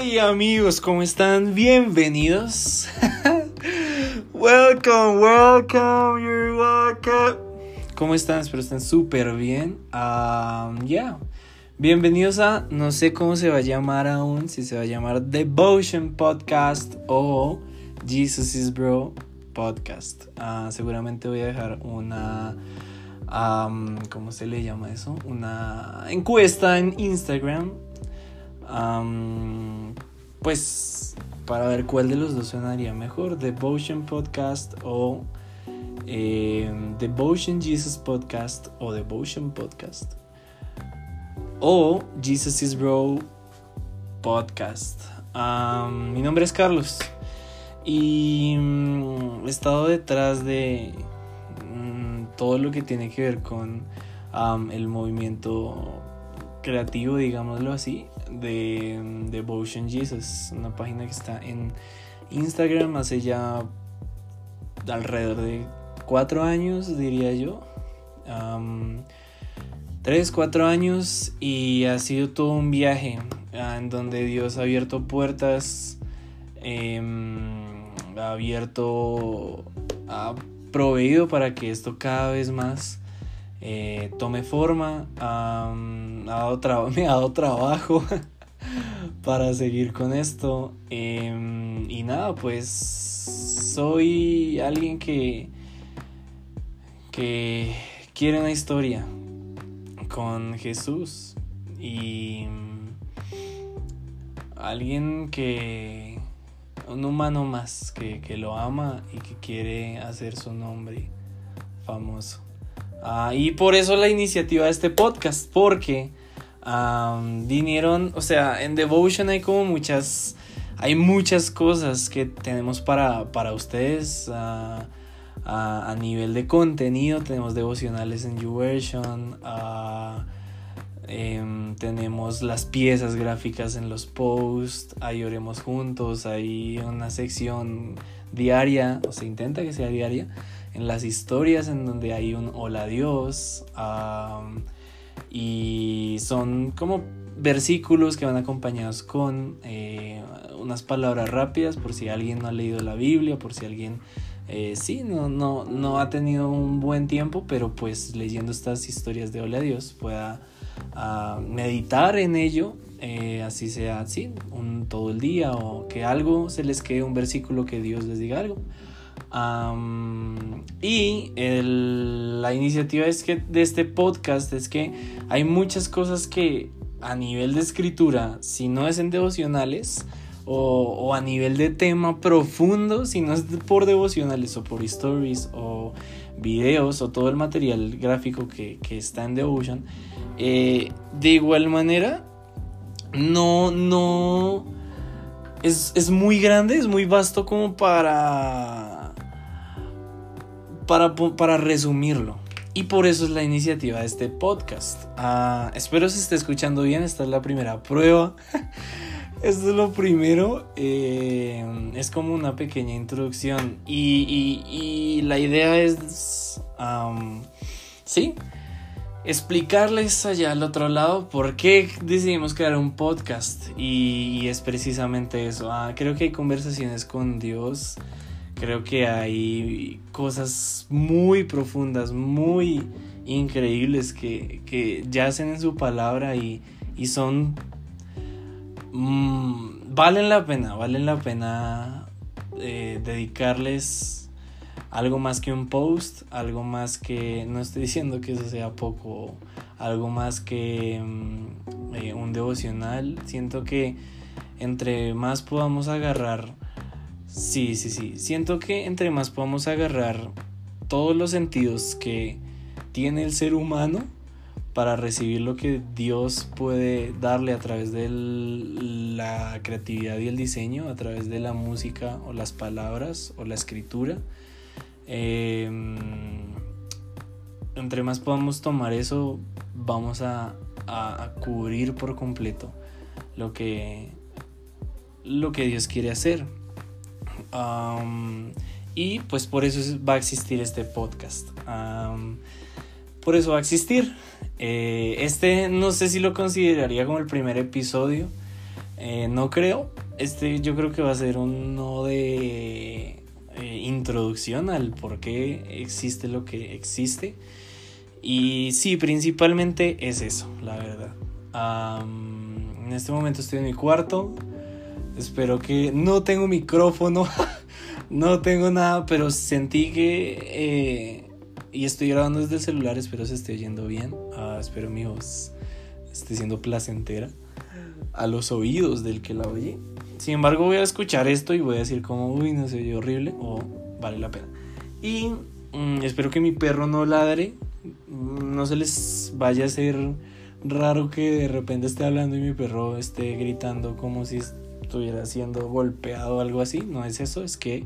Hey amigos, ¿cómo están? Bienvenidos. welcome, welcome, you're welcome. ¿Cómo están? Espero estén súper bien. Um, ya. Bienvenidos a, no sé cómo se va a llamar aún, si se va a llamar Devotion Podcast o Jesus is Bro Podcast. Uh, seguramente voy a dejar una, ¿cómo se le llama eso? Una encuesta en Instagram pues para ver cuál de los dos sonaría mejor, Devotion Podcast o eh, Devotion Jesus Podcast o Devotion Podcast o Jesus is Bro Podcast. mi nombre es Carlos y mm, he estado detrás de mm, todo lo que tiene que ver con el movimiento creativo, digámoslo así, de Devotion Jesus, una página que está en Instagram hace ya alrededor de cuatro años, diría yo. tres, cuatro años y ha sido todo un viaje ah, en donde Dios ha abierto puertas, em, ha abierto, ha proveído para que esto cada vez más eh, tome forma. me ha dado trabajo para seguir con esto. Em, y nada, pues soy alguien que, que quiere una historia con Jesús. Y alguien que... Un humano más que, que lo ama y que quiere hacer su nombre famoso. Ah, y por eso la iniciativa de este podcast, porque vinieron, o sea, en Devotion hay como muchas, hay muchas cosas que tenemos para, para ustedes. a, nivel de contenido tenemos devocionales en YouVersion, em, tenemos las piezas gráficas en los posts, ahí oremos juntos, hay una sección diaria, o se intenta que sea diaria, en las historias en donde hay un hola Dios. y son como versículos que van acompañados con eh, unas palabras rápidas por si alguien no ha leído la Biblia, por si alguien eh, sí, no, no, no ha tenido un buen tiempo, pero pues leyendo estas historias de Hola Dios pueda ah, meditar en ello, eh, así sea, sí, un, todo el día o que algo se les quede un versículo que Dios les diga algo y la iniciativa es que, de este podcast es que hay muchas cosas que a nivel de escritura, si no es en devocionales, o, a nivel de tema profundo, si no es por devocionales o por stories o videos o todo el material gráfico que, está en Devotion, eh, de igual manera, no, no, es, es muy grande, es muy vasto como para para, resumirlo. Y por eso es la iniciativa de este podcast. Ah, espero se esté escuchando bien. Esta es la primera prueba. Esto es lo primero. Eh, es como una pequeña introducción. Y, la idea es. sí. Explicarles allá al otro lado por qué decidimos crear un podcast. Y, es precisamente eso. Ah, creo que hay conversaciones con Dios Creo que hay cosas muy profundas, muy increíbles que, que yacen en su palabra y, son... Mm, valen la pena, valen la pena eh, dedicarles algo más que un post, algo más que, no estoy diciendo que eso sea poco, algo más que mm, eh, un devocional. Siento que entre más podamos agarrar Sí, sí, sí. Siento que entre más podamos agarrar todos los sentidos que tiene el ser humano para recibir lo que Dios puede darle a través de la creatividad y el diseño, a través de la música o las palabras o la escritura. Em, entre más podamos tomar eso, vamos a, a cubrir por completo lo que, lo que Dios quiere hacer y pues por eso va a existir este podcast. por eso va a existir. Eh, este no sé si lo consideraría como el primer episodio, Eh, no creo. Este yo creo que va a ser uno de eh, introducción al por qué existe lo que existe. Y sí, principalmente es eso, la verdad. en este momento estoy en mi cuarto. Espero que no tengo micrófono. no tengo nada, pero sentí que... Eh, y estoy grabando desde el celular, espero se esté oyendo bien. Ah, espero mi voz esté siendo placentera a los oídos del que la oye. Sin embargo, voy a escuchar esto y voy a decir como, uy, no se oye horrible o vale la pena. Y mm, espero que mi perro no ladre. Mm, no se les vaya a hacer raro que de repente esté hablando y mi perro esté gritando como si estuviera siendo golpeado o algo así. No es eso, es que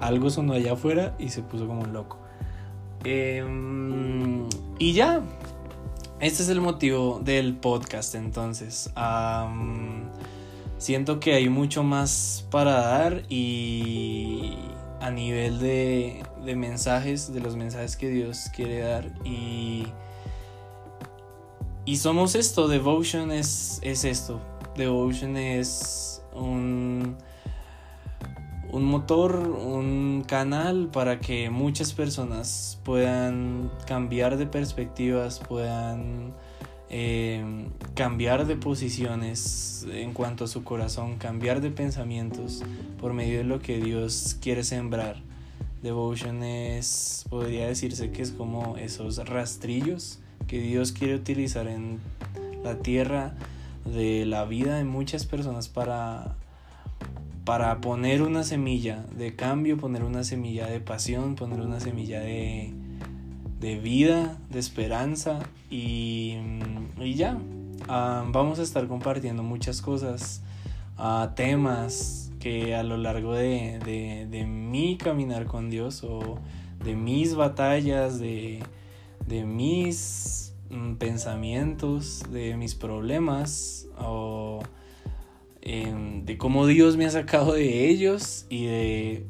algo sonó allá afuera y se puso como loco. Em, y ya, este es el motivo del podcast entonces. siento que hay mucho más para dar y a nivel de, de, mensajes, de los mensajes que Dios quiere dar y... Y somos esto, Devotion es, es esto. Devotion es un un motor, un canal para que muchas personas puedan cambiar de perspectivas, puedan eh, cambiar de posiciones en cuanto a su corazón, cambiar de pensamientos por medio de lo que Dios quiere sembrar. Devotion es, podría decirse que es como esos rastrillos que Dios quiere utilizar en la tierra de la vida de muchas personas para para poner una semilla de cambio, poner una semilla de pasión, poner una semilla de, de vida, de esperanza y, y ya. Ah, vamos a estar compartiendo muchas cosas, uh, temas que a lo largo de, de, de, mi caminar con Dios o de mis batallas, de, de mis mm, pensamientos, de mis problemas o de cómo Dios me ha sacado de ellos y de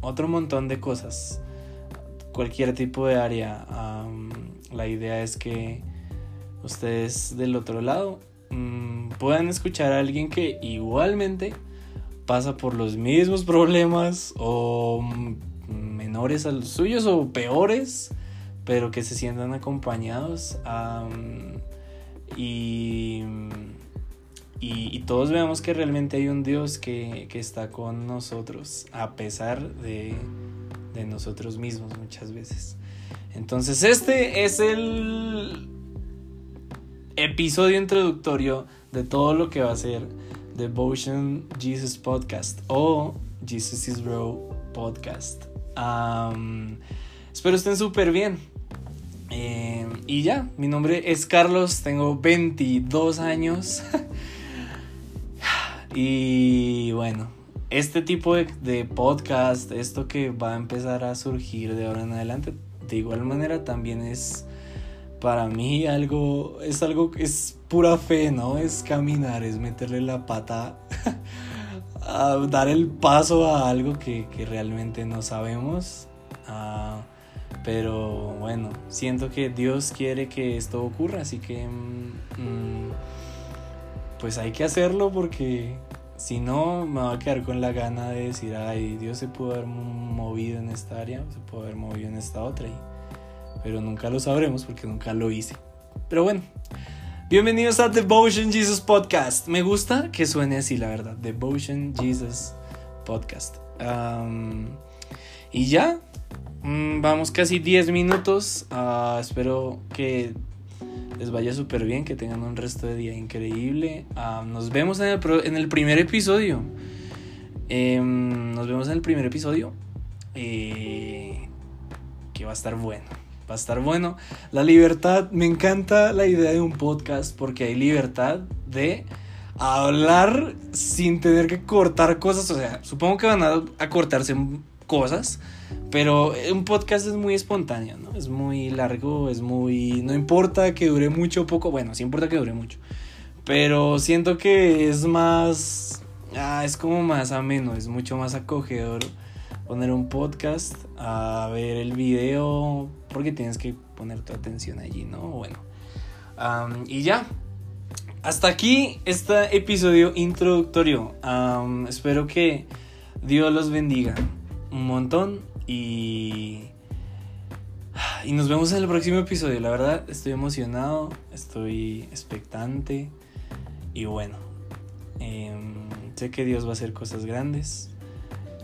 otro montón de cosas. Cualquier tipo de área. la idea es que ustedes del otro lado mm, puedan escuchar a alguien que igualmente pasa por los mismos problemas o menores a los suyos o peores, pero que se sientan acompañados y y, todos veamos que realmente hay un Dios que, está con nosotros, a pesar de, de nosotros mismos muchas veces. Entonces este es el episodio introductorio de todo lo que va a ser Devotion Jesus Podcast o Jesus is Bro Podcast. espero estén súper bien. Eh, y ya, mi nombre es Carlos, tengo 22 años. Y bueno, este tipo de, podcast, esto que va a empezar a surgir de ahora en adelante, de igual manera también es para mí algo, es algo que es pura fe, ¿no? Es caminar, es meterle la pata, a dar el paso a algo que, realmente no sabemos. Pero bueno, siento que Dios quiere que esto ocurra, así que... Mm, mm, pues hay que hacerlo porque si no me va a quedar con la gana de decir, ay, Dios se pudo haber movido en esta área, se pudo haber movido en esta otra, pero nunca lo sabremos porque nunca lo hice. Pero bueno, bienvenidos a Devotion Jesus Podcast. Me gusta que suene así, la verdad, Devotion Jesus Podcast. y ya, vamos casi 10 minutos. Ah, espero que les vaya súper bien, que tengan un resto de día increíble. Ah, nos vemos en el, primer episodio. Em, nos vemos en el primer episodio. Eh, que va a estar bueno. Va a estar bueno. La libertad, me encanta la idea de un podcast porque hay libertad de hablar sin tener que cortar cosas. O sea, supongo que van a, a cortarse cosas pero un podcast es muy espontáneo, ¿no? Es muy largo, es muy... No importa que dure mucho o poco, bueno, sí importa que dure mucho. Pero siento que es más... Ah, es como más ameno, es mucho más acogedor poner un podcast a ver el video porque tienes que poner tu atención allí, ¿no? Bueno. y ya. hasta aquí este episodio introductorio. espero que Dios los bendiga un montón y... Y nos vemos en el próximo episodio. La verdad, estoy emocionado, estoy expectante. Y bueno, em, sé que Dios va a hacer cosas grandes.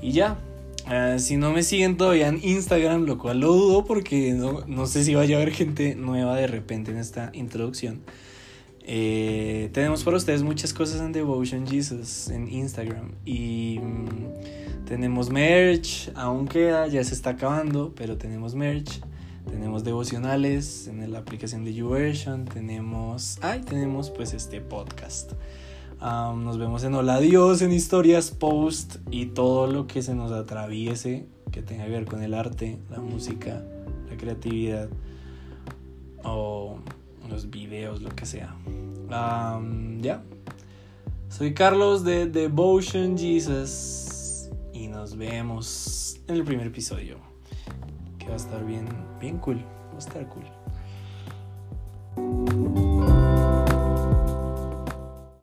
Y ya, ah, si no me siguen todavía en Instagram, lo cual lo dudo porque no, no sé si vaya a haber gente nueva de repente en esta introducción. Eh, tenemos para ustedes muchas cosas en Devotion Jesus en Instagram. Y mm, tenemos merch, aún queda, ya se está acabando, pero tenemos merch. Tenemos devocionales en la aplicación de YouVersion. Tenemos. Ay, tenemos pues este podcast. nos vemos en Hola Dios, en historias, post y todo lo que se nos atraviese que tenga que ver con el arte, la música, la creatividad o los videos, lo que sea. ya. Soy Carlos de Devotion Jesus y nos vemos en el primer episodio. Que va a estar bien, bien cool. Va a estar cool.